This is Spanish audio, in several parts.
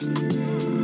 yo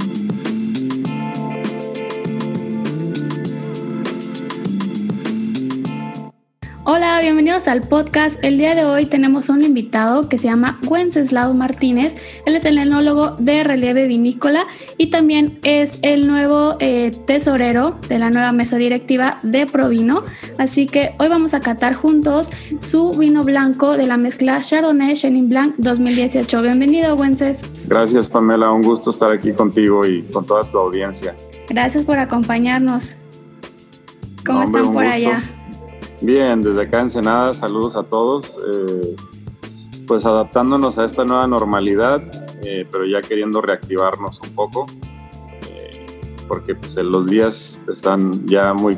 Hola, bienvenidos al podcast. El día de hoy tenemos un invitado que se llama Wenceslao Martínez. Él es el enólogo de Relieve Vinícola y también es el nuevo eh, tesorero de la nueva mesa directiva de Provino. Así que hoy vamos a catar juntos su vino blanco de la mezcla Chardonnay Chenin Blanc 2018. Bienvenido, Wences. Gracias, Pamela. Un gusto estar aquí contigo y con toda tu audiencia. Gracias por acompañarnos. ¿Cómo están por allá? Bien, desde acá en Ensenada, saludos a todos. Eh, pues adaptándonos a esta nueva normalidad, eh, pero ya queriendo reactivarnos un poco, eh, porque pues, los días están ya muy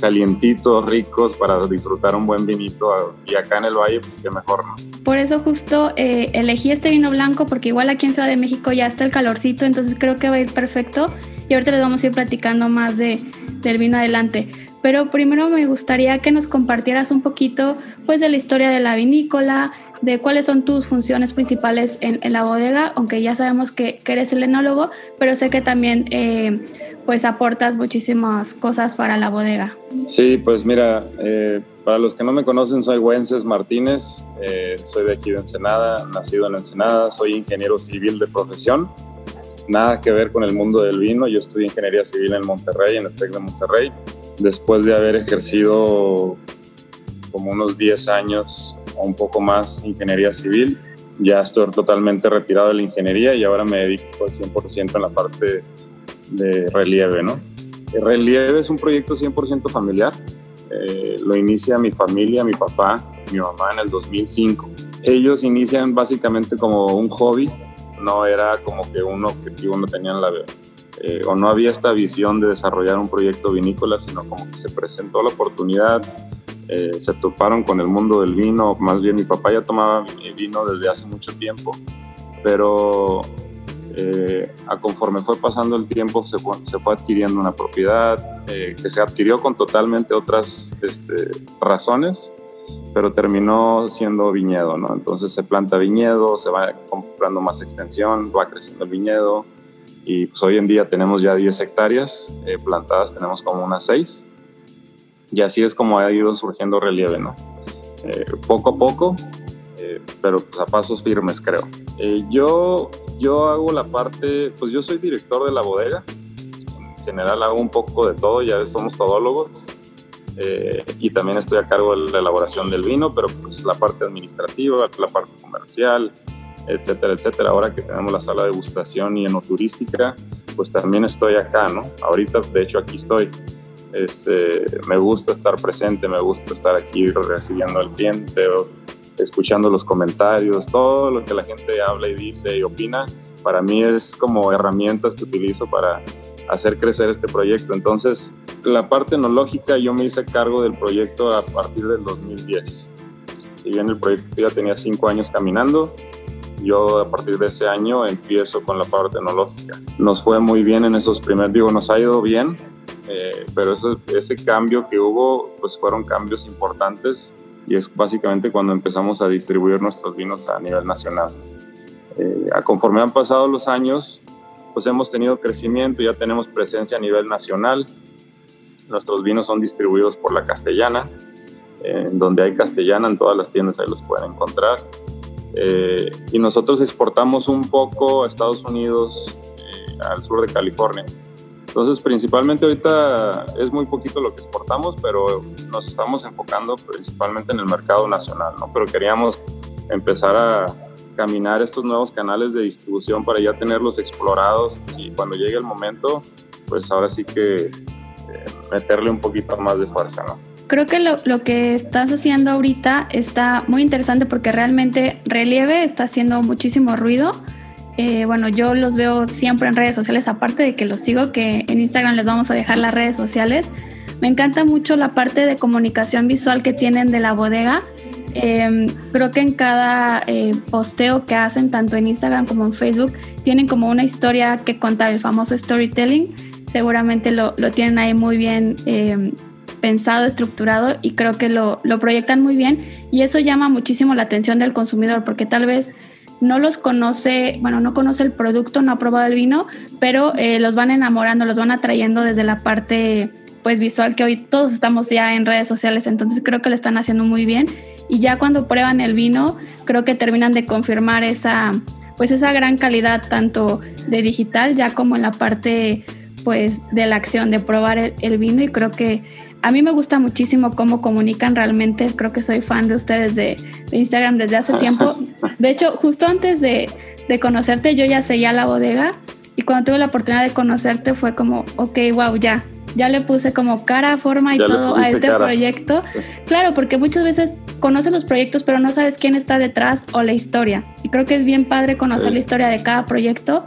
calientitos, ricos para disfrutar un buen vinito y acá en el valle pues qué mejor, ¿no? Por eso justo elegí este vino blanco porque igual aquí en Ciudad de México ya está el calorcito, entonces creo que va a ir perfecto y ahorita les vamos a ir platicando más de, del vino adelante pero primero me gustaría que nos compartieras un poquito pues de la historia de la vinícola, de cuáles son tus funciones principales en, la bodega, aunque ya sabemos que, eres el enólogo, pero sé que también eh, pues aportas muchísimas cosas para la bodega. Sí, pues mira, eh, para los que no me conocen, soy Wences Martínez, eh, soy de aquí de Ensenada, nacido en Ensenada, soy ingeniero civil de profesión, nada que ver con el mundo del vino, yo estudié ingeniería civil en Monterrey, en el TEC de Monterrey, después de haber ejercido como unos 10 años o un poco más ingeniería civil, ya estoy totalmente retirado de la ingeniería y ahora me dedico al 100% en la parte de relieve, ¿no? El relieve es un proyecto 100% familiar. Eh, lo inicia mi familia, mi papá, mi mamá en el 2005. Ellos inician básicamente como un hobby, no era como que un objetivo, no tenían la, eh, o no había esta visión de desarrollar un proyecto vinícola, sino como que se presentó la oportunidad, eh, se toparon con el mundo del vino, más bien mi papá ya tomaba vino desde hace mucho tiempo, pero eh, a conforme fue pasando el tiempo se fue, se fue adquiriendo una propiedad que se adquirió con totalmente otras este, razones, pero terminó siendo viñedo, ¿no? Entonces se planta viñedo, se va comprando más extensión, va creciendo el viñedo, y pues hoy en día tenemos ya 10 hectáreas eh, plantadas, tenemos como unas 6 y así es como ha ido surgiendo relieve, ¿no? Eh, poco a poco, eh, pero pues a pasos firmes creo. yo, yo hago la parte, pues yo soy director de la bodega, en general hago un poco de todo, ya somos todólogos, y también estoy a cargo de la elaboración del vino, pero pues la parte administrativa, la parte comercial, etcétera, etcétera. Ahora que tenemos la sala de degustación y enoturística, pues también estoy acá, ¿no? Ahorita, de hecho, aquí estoy. Este, me gusta estar presente, me gusta estar aquí recibiendo al cliente, escuchando los comentarios, todo lo que la gente habla y dice y opina, para mí es como herramientas que utilizo para hacer crecer este proyecto. Entonces, la parte enológica yo me hice cargo del proyecto a partir del 2010. Si bien el proyecto ya tenía cinco años caminando, yo a partir de ese año empiezo con la parte tecnológica. Nos fue muy bien en esos primeros, digo, nos ha ido bien, eh, pero ese cambio que hubo, pues fueron cambios importantes y es básicamente cuando empezamos a distribuir nuestros vinos a nivel nacional. Eh, conforme han pasado los años, pues hemos tenido crecimiento, ya tenemos presencia a nivel nacional. Nuestros vinos son distribuidos por la castellana, eh, donde hay castellana en todas las tiendas ahí los pueden encontrar. Eh, y nosotros exportamos un poco a Estados Unidos, eh, al sur de California. Entonces, principalmente ahorita es muy poquito lo que exportamos, pero nos estamos enfocando principalmente en el mercado nacional, ¿no? Pero queríamos empezar a caminar estos nuevos canales de distribución para ya tenerlos explorados y cuando llegue el momento, pues ahora sí que eh, meterle un poquito más de fuerza, ¿no? Creo que lo, que estás haciendo ahorita está muy interesante porque realmente Relieve está haciendo muchísimo ruido eh, bueno, yo los veo siempre en redes sociales, aparte de que los sigo, que en Instagram les vamos a dejar las redes sociales. Me encanta mucho la parte de comunicación visual que tienen de la bodega. Em, creo que en cada eh, posteo que hacen, tanto en Instagram como en Facebook, tienen como una historia que contar, el famoso storytelling. Seguramente lo, lo tienen ahí muy bien em, pensado, estructurado y creo que lo, lo proyectan muy bien y eso llama muchísimo la atención del consumidor porque tal vez no los conoce, bueno, no conoce el producto, no ha probado el vino, pero eh, los van enamorando, los van atrayendo desde la parte pues visual que hoy todos estamos ya en redes sociales, entonces creo que lo están haciendo muy bien y ya cuando prueban el vino, creo que terminan de confirmar esa pues esa gran calidad tanto de digital ya como en la parte pues de la acción de probar el vino y creo que a mí me gusta muchísimo cómo comunican realmente. Creo que soy fan de ustedes de, Instagram desde hace tiempo. De hecho, justo antes de, conocerte, yo ya seguía la bodega y cuando tuve la oportunidad de conocerte fue como, ok, wow, ya. Ya le puse como cara, forma y todo a este proyecto. Claro, porque muchas veces conoces los proyectos, pero no sabes quién está detrás o la historia. Y creo que es bien padre conocer la historia de cada proyecto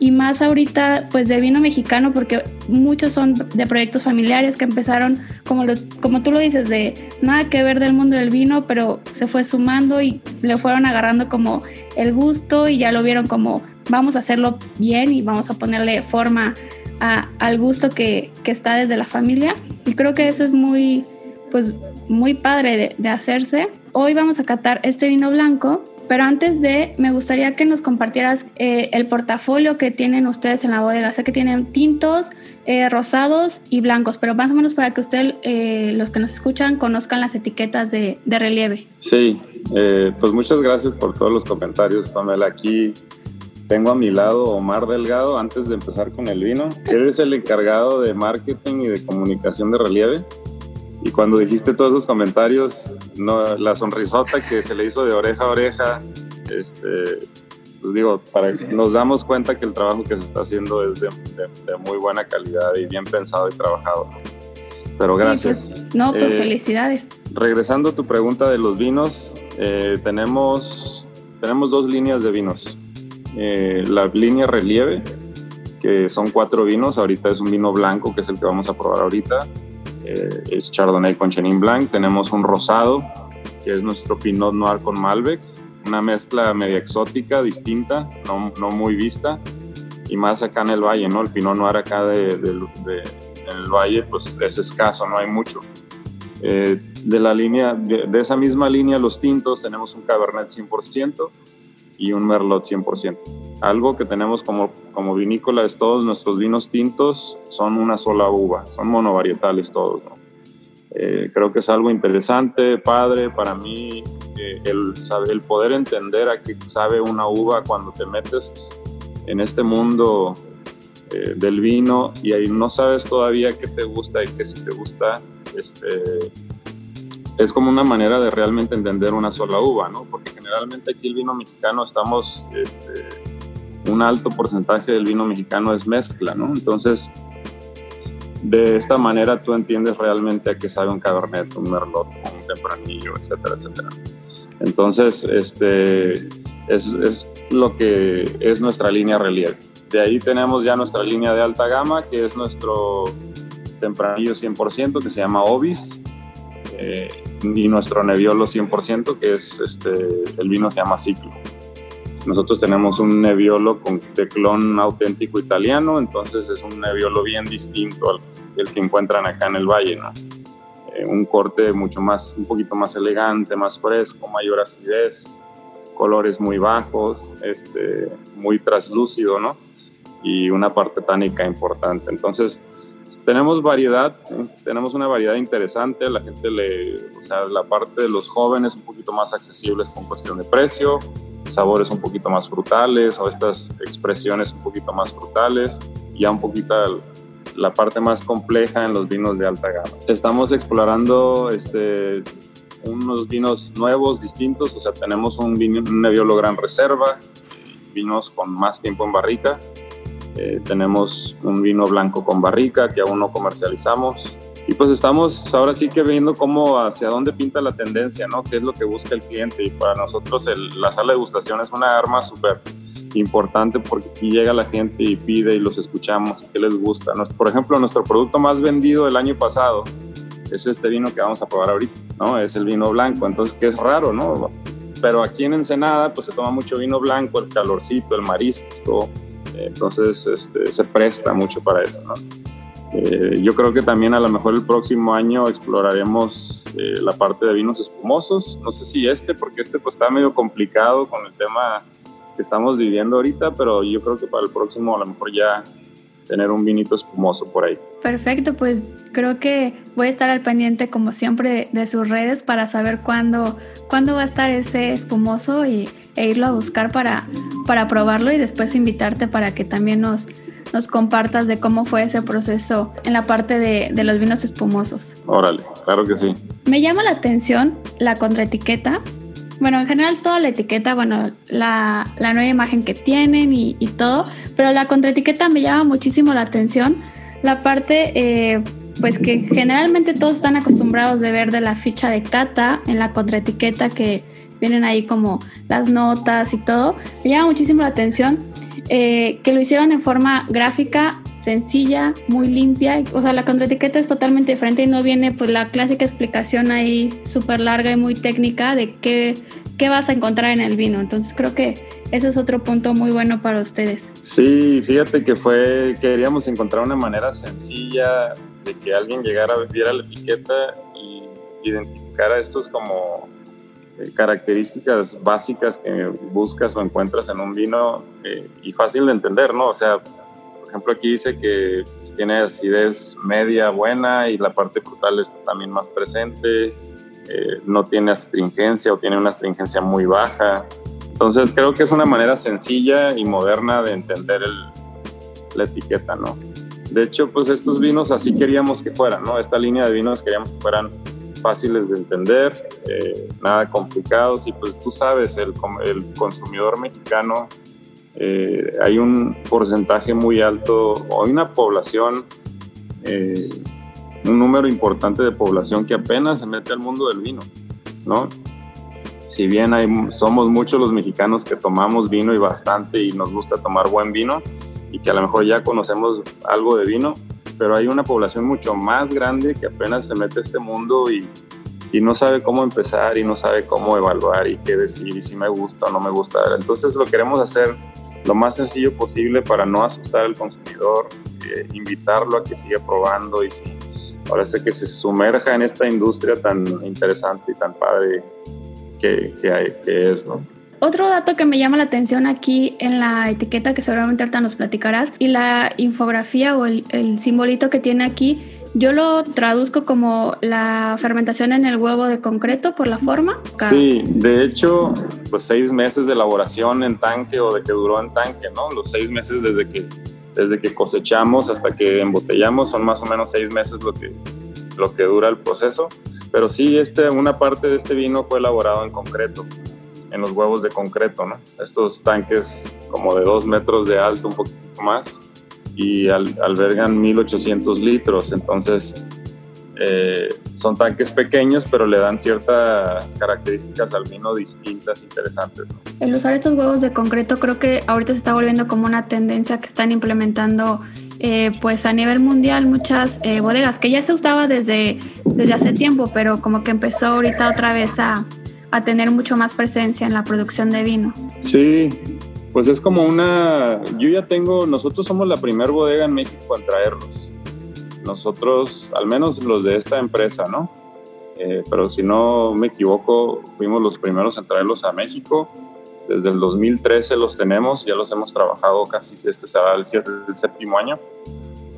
y más ahorita pues de vino mexicano porque muchos son de proyectos familiares que empezaron como, lo, como tú lo dices de nada que ver del mundo del vino pero se fue sumando y le fueron agarrando como el gusto y ya lo vieron como vamos a hacerlo bien y vamos a ponerle forma al gusto que, que, está desde la familia. Y creo que eso es muy pues muy padre de, de hacerse. Hoy vamos a catar este vino blanco pero antes de, me gustaría que nos compartieras eh, el portafolio que tienen ustedes en la bodega. Sé que tienen tintos, eh, rosados y blancos, pero más o menos para que ustedes, eh, los que nos escuchan, conozcan las etiquetas de, relieve. Sí, pues muchas gracias por todos los comentarios, Pamela. Aquí tengo a mi lado Omar Delgado, antes de empezar con el vino. Él es el encargado de marketing y de comunicación de relieve. Y cuando dijiste todos esos comentarios, no, la sonrisota que se le hizo de oreja a oreja, este, pues digo, para, nos damos cuenta que el trabajo que se está haciendo es de, muy buena calidad y bien pensado y trabajado. Pero gracias. Pues, no, pues eh, felicidades. Regresando a tu pregunta de los vinos, eh, tenemos, tenemos dos líneas de vinos. Eh, la línea relieve, que son cuatro vinos, ahorita es un vino blanco, que es el que vamos a probar ahorita eh, es Chardonnay con Chenin Blanc. Tenemos un rosado, que es nuestro Pinot Noir con Malbec, una mezcla media exótica, distinta, no, no muy vista, y más acá en el valle, ¿no? El Pinot Noir acá de, de, en el valle, pues es escaso, no hay mucho. Eh, de la línea, de, esa misma línea, los tintos, tenemos un Cabernet 100%, y un Merlot 100%. Algo que tenemos como, como vinícola es todos nuestros vinos tintos son una sola uva, son monovarietales todos. Eh, creo que es algo interesante, padre, para mí eh, el, el poder entender a qué sabe una uva cuando te metes en este mundo eh, del vino y ahí no sabes todavía qué te gusta y qué si te gusta, este, es como una manera de realmente entender una sola uva, ¿no? Porque generalmente aquí el vino mexicano estamos, este, un alto porcentaje del vino mexicano es mezcla, ¿no? Entonces, de esta manera tú entiendes realmente a qué sabe un cabernet, un merlot, un tempranillo, etcétera, etcétera. Entonces, este, es, es lo que es nuestra línea relieve. De ahí tenemos ya nuestra línea de alta gama, que es nuestro tempranillo 100%, que se llama Ovis, eh, y nuestro Nebbiolo 100%, que es este, el vino se llama Ciclo. Nosotros tenemos un Nebbiolo con, de clon auténtico italiano, entonces es un Nebbiolo bien distinto al el que encuentran acá en el valle, ¿no? Eh, un corte mucho más, un poquito más elegante, más fresco, mayor acidez, colores muy bajos, este, muy traslúcido, ¿no? Y una parte tánica importante. Entonces, tenemos variedad, tenemos una variedad interesante, la gente le, o sea, la parte de los jóvenes un poquito más accesibles con cuestión de precio, sabores un poquito más frutales o estas expresiones un poquito más frutales, ya un poquito la parte más compleja en los vinos de alta gama. Estamos explorando este, unos vinos nuevos, distintos, o sea, tenemos un, vino, un Nebbiolo Gran Reserva, vinos con más tiempo en barrica, eh, tenemos un vino blanco con barrica que aún no comercializamos. Y pues estamos ahora sí que viendo cómo hacia dónde pinta la tendencia, ¿no? ¿Qué es lo que busca el cliente? Y para nosotros la sala de degustación es una arma súper importante porque aquí llega la gente y pide y los escuchamos y qué les gusta. Por ejemplo, nuestro producto más vendido el año pasado es este vino que vamos a probar ahorita, ¿no? Es el vino blanco, entonces que es raro, ¿no? Pero aquí en Ensenada pues se toma mucho vino blanco, el calorcito, el marisco, entonces este, se presta mucho para eso, ¿no? Eh, yo creo que también a lo mejor el próximo año exploraremos eh, la parte de vinos espumosos. No sé si este, porque este pues está medio complicado con el tema que estamos viviendo ahorita, pero yo creo que para el próximo a lo mejor ya tener un vinito espumoso por ahí. Perfecto, pues creo que voy a estar al pendiente como siempre de, sus redes para saber cuándo, cuándo va a estar ese espumoso y, e irlo a buscar para, para probarlo y después invitarte para que también nos, nos compartas de cómo fue ese proceso en la parte de, de los vinos espumosos. Órale, claro que sí. Me llama la atención la contraetiqueta bueno, en general toda la etiqueta, bueno, la, nueva imagen que tienen y, todo, pero la contraetiqueta me llama muchísimo la atención. La parte, eh, pues que generalmente todos están acostumbrados de ver de la ficha de cata en la contraetiqueta que vienen ahí como las notas y todo. Me llama muchísimo la atención eh, que lo hicieron en forma gráfica sencilla, muy limpia. O sea, la contraetiqueta es totalmente diferente y no viene pues la clásica explicación ahí súper larga y muy técnica de qué, qué vas a encontrar en el vino. Entonces creo que ese es otro punto muy bueno para ustedes. Sí, fíjate que fue, queríamos encontrar una manera sencilla de que alguien llegara, viera la etiqueta y identificara estos como eh, características básicas que buscas o encuentras en un vino eh, y fácil de entender, ¿no? O sea, ejemplo, aquí dice que pues, tiene acidez media buena y la parte frutal está también más presente, eh, no tiene astringencia o tiene una astringencia muy baja. Entonces creo que es una manera sencilla y moderna de entender la etiqueta, ¿no? De hecho, pues estos vinos así queríamos que fueran, ¿no? Esta línea de vinos queríamos que fueran fáciles de entender, eh, nada complicados y pues tú sabes, el, el consumidor mexicano eh, hay un porcentaje muy alto, hay una población, eh, un número importante de población que apenas se mete al mundo del vino, ¿no? Si bien hay, somos muchos los mexicanos que tomamos vino y bastante y nos gusta tomar buen vino y que a lo mejor ya conocemos algo de vino, pero hay una población mucho más grande que apenas se mete a este mundo y, y no sabe cómo empezar y no sabe cómo evaluar y qué decir y si me gusta o no me gusta. Entonces lo queremos hacer lo más sencillo posible para no asustar al consumidor, eh, invitarlo a que siga probando y si ahora sé que se sumerja en esta industria tan interesante y tan padre que, que, es, ¿no? Otro dato que me llama la atención aquí en la etiqueta que seguramente ahorita nos platicarás y la infografía o el, el simbolito que tiene aquí yo lo traduzco como la fermentación en el huevo de concreto por la forma. Sí, de hecho, pues seis meses de elaboración en tanque o de que duró en tanque, ¿no? Los seis meses desde que, desde que cosechamos hasta que embotellamos son más o menos seis meses lo que, lo que dura el proceso. Pero sí, este, una parte de este vino fue elaborado en concreto, en los huevos de concreto, ¿no? Estos tanques como de dos metros de alto, un poquito más y albergan 1800 litros. Entonces, eh, son tanques pequeños, pero le dan ciertas características al vino distintas, interesantes. El usar estos huevos de concreto creo que ahorita se está volviendo como una tendencia que están implementando eh, pues a nivel mundial muchas eh, bodegas, que ya se usaba desde, desde hace tiempo, pero como que empezó ahorita otra vez a, a tener mucho más presencia en la producción de vino. Sí, pues es como una, yo ya tengo, nosotros somos la primera bodega en México en traerlos. Nosotros, al menos los de esta empresa, ¿no? Eh, pero si no me equivoco, fuimos los primeros en traerlos a México. Desde el 2013 los tenemos, ya los hemos trabajado casi, este será el, el séptimo año.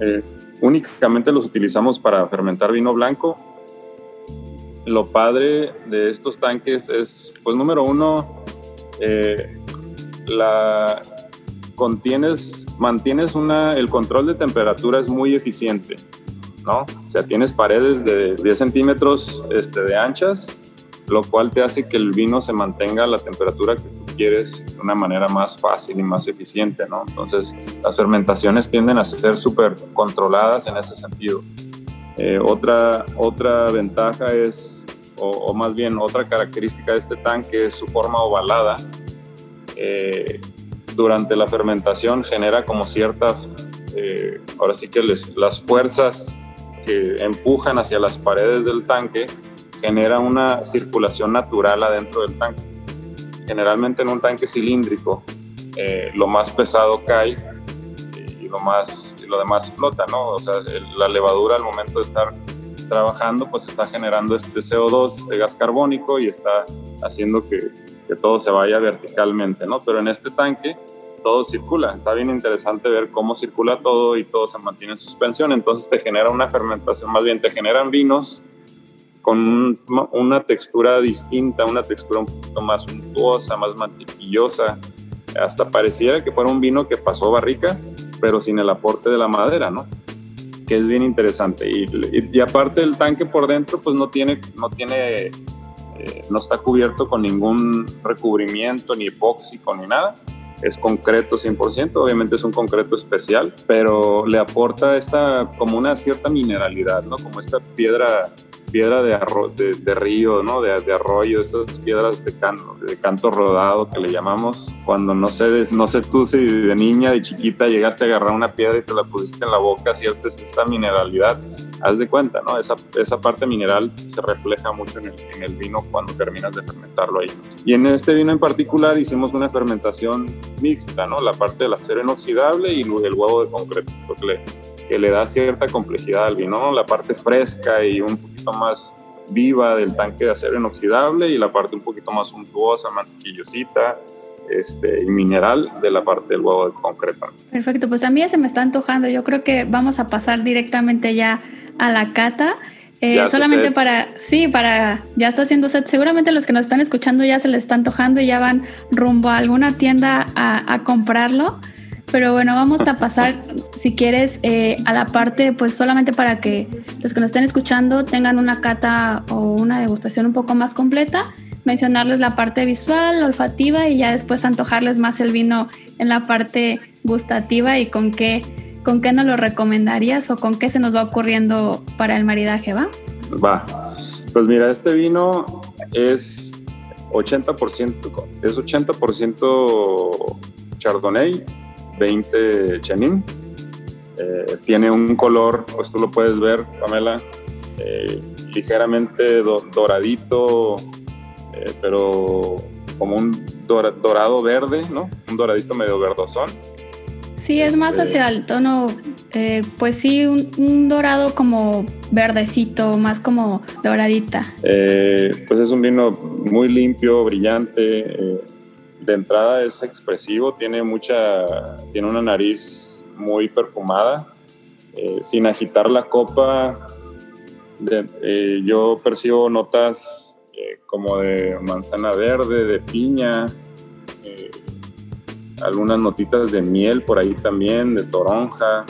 Eh, únicamente los utilizamos para fermentar vino blanco. Lo padre de estos tanques es, pues número uno, eh, la contienes, mantienes una, el control de temperatura es muy eficiente, ¿no? O sea, tienes paredes de 10 centímetros este, de anchas, lo cual te hace que el vino se mantenga a la temperatura que tú quieres de una manera más fácil y más eficiente, ¿no? Entonces, las fermentaciones tienden a ser súper controladas en ese sentido. Eh, otra, otra ventaja es, o, o, más bien otra característica de este tanque es su forma ovalada, eh, durante la fermentación genera como ciertas, eh, ahora sí que las fuerzas que empujan hacia las paredes del tanque genera una circulación natural adentro del tanque. Generalmente en un tanque cilíndrico eh, lo más pesado cae y lo, más, y lo demás flota, ¿no? O sea, la levadura al momento de estar trabajando pues está generando este CO2, este gas carbónico y está haciendo que, que todo se vaya verticalmente, ¿no? Pero en este tanque todo circula. Está bien interesante ver cómo circula todo y todo se mantiene en suspensión. Entonces te genera una fermentación, más bien te generan vinos con una textura distinta, una textura un poquito más untuosa, más mantequillosa. Hasta pareciera que fuera un vino que pasó barrica, pero sin el aporte de la madera, ¿no? Que es bien interesante. Y, aparte el tanque por dentro, pues no tiene, no tiene, eh, no está cubierto con ningún recubrimiento, ni epóxico, ni nada es concreto 100%, obviamente es un concreto especial, pero le aporta esta como una cierta mineralidad, ¿no? Como esta piedra piedra de, de, río, ¿no? De, de, arroyo, estas piedras de canto, de canto rodado que le llamamos. Cuando no sé, no sé tú si de niña, de chiquita llegaste a agarrar una piedra y te la pusiste en la boca, ¿cierto? Es esta mineralidad. Haz de cuenta, ¿no? Esa, esa parte mineral se refleja mucho en el, vino cuando terminas de fermentarlo ahí. Y en este vino en particular hicimos una fermentación mixta, ¿no? La parte del acero inoxidable y el huevo de concreto, que le da cierta complejidad al vino, ¿no? La parte fresca y un más viva del tanque de acero inoxidable y la parte un poquito más suntuosa, mantequillosita este, y mineral de la parte del huevo de concreto. Perfecto, pues a mí ya se me está antojando. Yo creo que vamos a pasar directamente ya a la cata. Eh, solamente para, sí, para, ya está haciendo set. Seguramente los que nos están escuchando ya se les está antojando y ya van rumbo a alguna tienda a, a comprarlo. Pero bueno, vamos a pasar, si quieres, eh, a la parte, pues solamente para que los que nos estén escuchando tengan una cata o una degustación un poco más completa, mencionarles la parte visual, olfativa y ya después antojarles más el vino en la parte gustativa y con qué, con qué nos lo recomendarías o con qué se nos va ocurriendo para el maridaje, ¿va? Va. Pues mira, este vino es 80%, es 80% Chardonnay 20 Chenin. Eh, tiene un color, pues tú lo puedes ver, Pamela, eh, ligeramente doradito, eh, pero como un dorado verde, ¿no? Un doradito medio verdosón. Sí, es más este, hacia el tono, pues sí, un, dorado como verdecito, más como doradita. pues es un vino muy limpio, brillante de entrada es expresivo, tiene mucha, tiene una nariz muy perfumada, eh, sin agitar la copa. Eh, yo percibo notas eh, como de manzana verde, de piña, algunas notitas de miel por ahí también, de toronja.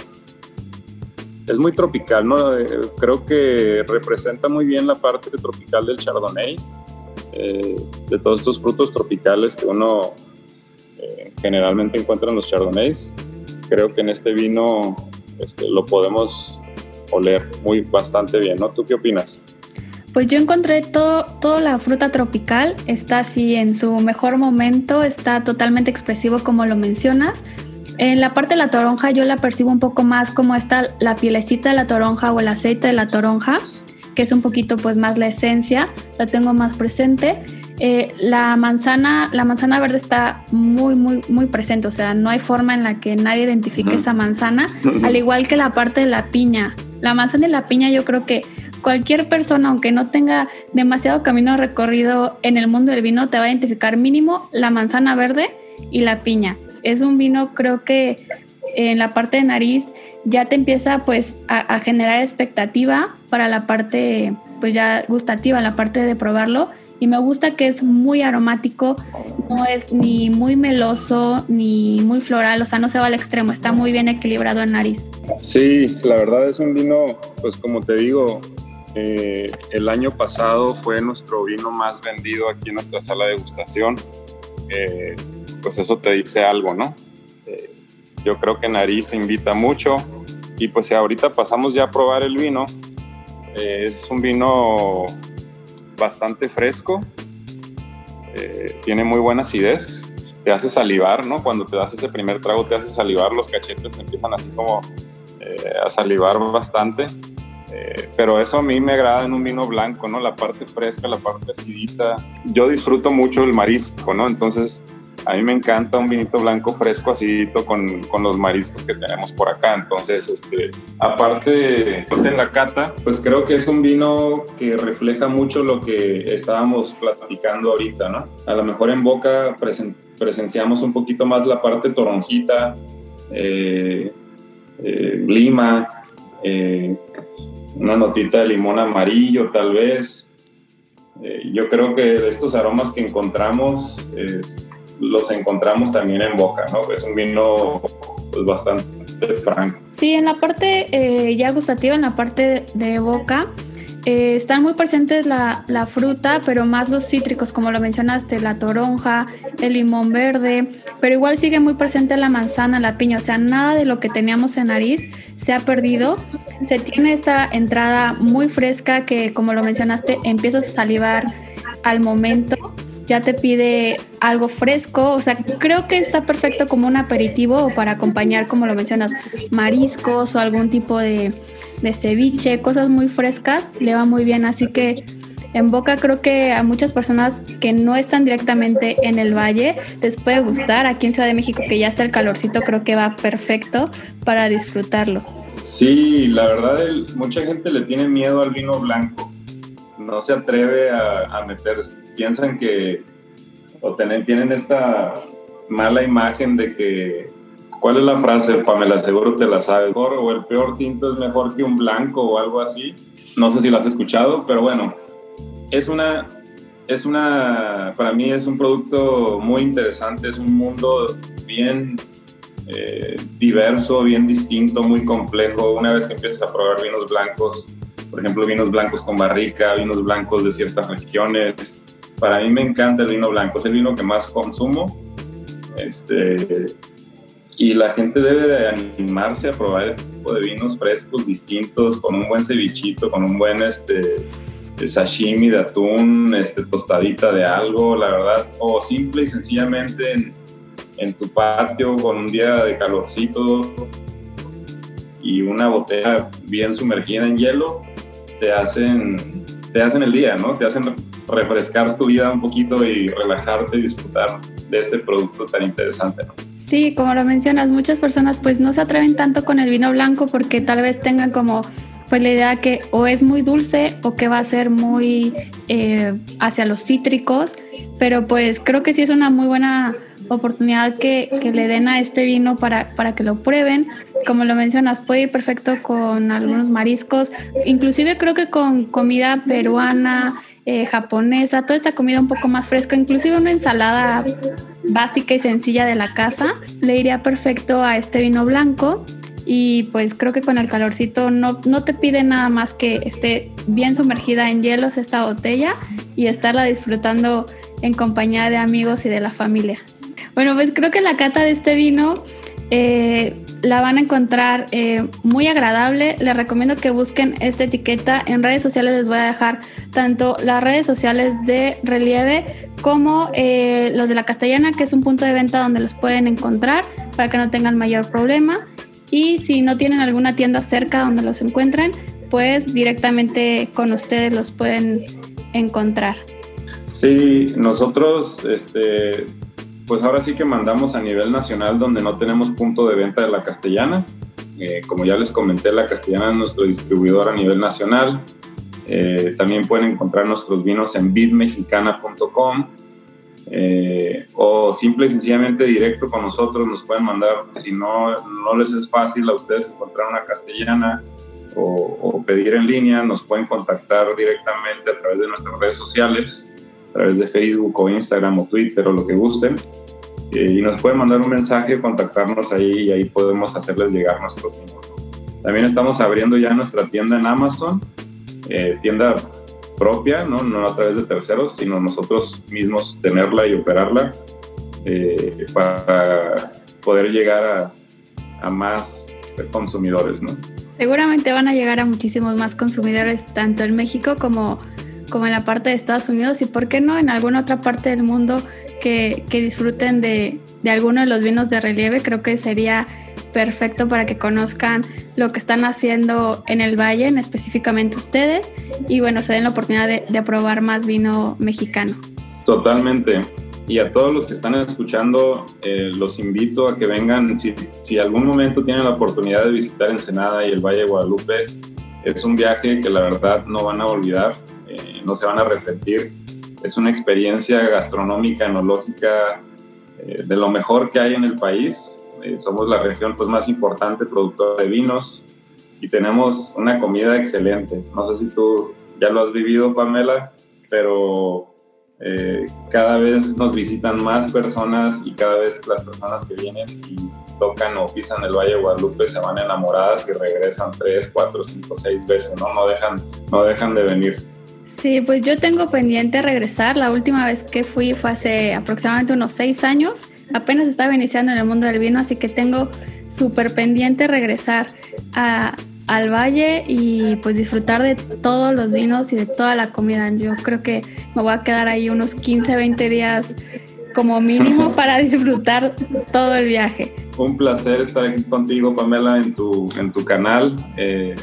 Es muy tropical, ¿no? creo que representa muy bien la parte tropical del Chardonnay eh, de todos estos frutos tropicales que uno eh, generalmente encuentra en los chardonnays. Creo que en este vino este, lo podemos oler muy bastante bien, ¿no? ¿Tú qué opinas? Pues yo encontré todo, toda la fruta tropical, está así en su mejor momento, está totalmente expresivo como lo mencionas. En la parte de la toronja yo la percibo un poco más como está la pielecita de la toronja o el aceite de la toronja que es un poquito pues más la esencia, la tengo más presente. Eh, la manzana, la manzana verde está muy, muy, muy presente, o sea, no hay forma en la que nadie identifique esa manzana, al igual que la parte de la piña. La manzana y la piña yo creo que cualquier persona, aunque no tenga demasiado camino recorrido en el mundo del vino, te va a identificar mínimo la manzana verde y la piña. Es un vino creo que en la parte de nariz ya te empieza pues a, generar expectativa para la parte pues ya gustativa, la parte de probarlo. Y me gusta que es muy aromático, no es ni muy meloso ni muy floral, o sea, no se va al extremo, está muy bien equilibrado en nariz. Sí, la verdad es un vino, pues como te digo, eh, el año pasado fue nuestro vino más vendido aquí en nuestra sala de degustación. Eh, pues eso te dice algo, ¿no? Eh, yo creo que nariz invita mucho y pues si ahorita pasamos ya a probar el vino, eh, es un vino bastante fresco, eh, tiene muy buena acidez, te hace salivar, ¿no? Cuando te das ese primer trago te hace salivar, los cachetes te empiezan así como eh, a salivar bastante. Eh, pero eso a mí me agrada en un vino blanco, ¿no? La parte fresca, la parte acidita. Yo disfruto mucho el marisco, ¿no? Entonces, a mí me encanta un vinito blanco fresco, acidito, con, con los mariscos que tenemos por acá. Entonces, este, aparte en la cata, pues creo que es un vino que refleja mucho lo que estábamos platicando ahorita, ¿no? A lo mejor en boca presenciamos un poquito más la parte toronjita, eh, eh, lima, eh, una notita de limón amarillo tal vez. yo creo que estos aromas que encontramos es, los encontramos también en boca, ¿no? Es un vino pues, bastante franco. Sí, en la parte eh, ya gustativa, en la parte de, boca, eh, están muy presentes la, la, fruta, pero más los cítricos, como lo mencionaste, la toronja, el limón verde, pero igual sigue muy presente la manzana, la piña, o sea, nada de lo que teníamos en nariz se ha perdido. Se tiene esta entrada muy fresca que, como lo mencionaste, empiezas a salivar al momento ya te pide algo fresco, o sea, creo que está perfecto como un aperitivo o para acompañar, como lo mencionas, mariscos o algún tipo de, ceviche, cosas muy frescas, le va muy bien, así que en boca creo que a muchas personas que no están directamente en el valle les puede gustar. Aquí en Ciudad de México que ya está el calorcito creo que va perfecto para disfrutarlo. Sí, la verdad mucha gente le tiene miedo al vino blanco no se atreve a, meterse. Piensan que, o tienen esta mala imagen de que, ¿cuál es la frase, Pamela? Seguro te la sabes. O el peor tinto es mejor que un blanco o algo así. No sé si lo has escuchado, pero bueno, es una, es una, para mí es un producto muy interesante, es un mundo bien eh, diverso, bien distinto, muy complejo. Una vez que empiezas a probar vinos blancos, por ejemplo, vinos blancos con barrica, vinos blancos de ciertas regiones. Para mí me encanta el vino blanco, es el vino que más consumo. Este, y la gente debe de animarse a probar este tipo de vinos frescos, distintos, con un buen cevichito, con un buen este, sashimi de atún, este, tostadita de algo, la verdad, o simple y sencillamente en, en tu patio con un día de calorcito y una botella bien sumergida en hielo, te hacen, te hacen el día, ¿no? Te hacen refrescar tu vida un poquito y relajarte y disfrutar de este producto tan interesante, ¿no? Sí, como lo mencionas, muchas personas pues no se atreven tanto con el vino blanco porque tal vez tengan como pues la idea que o es muy dulce o que va a ser muy eh, hacia los cítricos, pero pues creo que sí es una muy buena oportunidad que, que, le den a este vino para, para que lo prueben. Como lo mencionas, puede ir perfecto con algunos mariscos, inclusive creo que con comida peruana, eh, japonesa, toda esta comida un poco más fresca, inclusive una ensalada básica y sencilla de la casa, le iría perfecto a este vino blanco. Y pues creo que con el calorcito no, no te pide nada más que esté bien sumergida en hielos esta botella y estarla disfrutando en compañía de amigos y de la familia. Bueno, pues creo que la cata de este vino eh, la van a encontrar eh, muy agradable. Les recomiendo que busquen esta etiqueta. En redes sociales les voy a dejar tanto las redes sociales de Relieve como eh, los de la Castellana, que es un punto de venta donde los pueden encontrar para que no tengan mayor problema. Y si no tienen alguna tienda cerca donde los encuentren, pues directamente con ustedes los pueden encontrar. Sí, nosotros este, pues ahora sí que mandamos a nivel nacional donde no tenemos punto de venta de la castellana. Eh, como ya les comenté, la castellana es nuestro distribuidor a nivel nacional. Eh, también pueden encontrar nuestros vinos en bidmexicana.com eh, o simple y sencillamente directo con nosotros nos pueden mandar, si no, no les es fácil a ustedes encontrar una castellana o, pedir en línea, nos pueden contactar directamente a través de nuestras redes sociales través de Facebook o Instagram o Twitter o lo que gusten. Eh, y nos pueden mandar un mensaje, contactarnos ahí y ahí podemos hacerles llegar nuestros También estamos abriendo ya nuestra tienda en Amazon, eh, tienda propia, ¿no? no a través de terceros, sino nosotros mismos tenerla y operarla eh, para poder llegar a, a más consumidores. ¿no? Seguramente van a llegar a muchísimos más consumidores, tanto en México como como en la parte de Estados Unidos y por qué no en alguna otra parte del mundo que, disfruten de, de alguno de los vinos de relieve, creo que sería perfecto para que conozcan lo que están haciendo en el valle, específicamente ustedes, y bueno, se den la oportunidad de, probar más vino mexicano. Totalmente. Y a todos los que están escuchando, eh, los invito a que vengan, si, si algún momento tienen la oportunidad de visitar Ensenada y el Valle de Guadalupe, es un viaje que la verdad no van a olvidar, eh, no se van a arrepentir. Es una experiencia gastronómica, enológica, eh, de lo mejor que hay en el país eh, somos la región pues, más importante productora de vinos y tenemos una comida excelente. No sé si tú ya lo has vivido, Pamela, pero eh, cada vez nos visitan más personas y cada vez las personas que vienen y tocan o pisan el Valle de Guadalupe se van enamoradas y regresan tres, cuatro, cinco, seis veces, ¿no? No dejan, no dejan de venir. Sí, pues yo tengo pendiente regresar. La última vez que fui fue hace aproximadamente unos seis años apenas estaba iniciando en el mundo del vino, así que tengo súper pendiente regresar al valle y pues disfrutar de todos los vinos y de toda la comida. Yo creo que me voy a quedar ahí unos 15, 20 días como mínimo para disfrutar todo el viaje. Un placer estar aquí contigo, Pamela, en tu, en tu canal. Eh,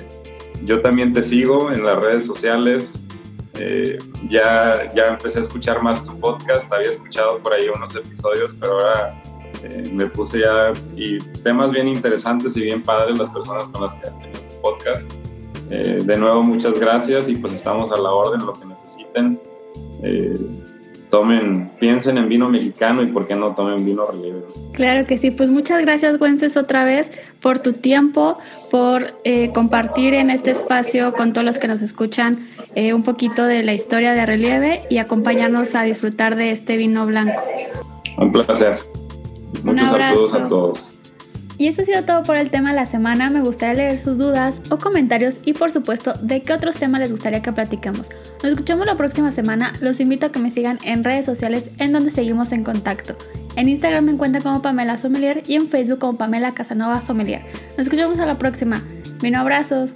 yo también te sigo en las redes sociales. Eh, ya, ya empecé a escuchar más tu podcast, había escuchado por ahí unos episodios, pero ahora eh, me puse ya y temas bien interesantes y bien padres las personas con las que has tenido tu podcast. Eh, de nuevo, muchas gracias y pues estamos a la orden, lo que necesiten tomen, piensen en vino mexicano y por qué no tomen vino relieve. Claro que sí, pues muchas gracias Wences otra vez por tu tiempo, por eh, compartir en este espacio con todos los que nos escuchan eh, un poquito de la historia de relieve y acompañarnos a disfrutar de este vino blanco. Un placer. Muchos saludos a todos. Y esto ha sido todo por el tema de la semana. Me gustaría leer sus dudas o comentarios y por supuesto de qué otros temas les gustaría que platiquemos. Nos escuchamos la próxima semana. Los invito a que me sigan en redes sociales en donde seguimos en contacto. En Instagram me encuentran como Pamela Sommelier y en Facebook como Pamela Casanova Sommelier. Nos escuchamos a la próxima. Vino abrazos.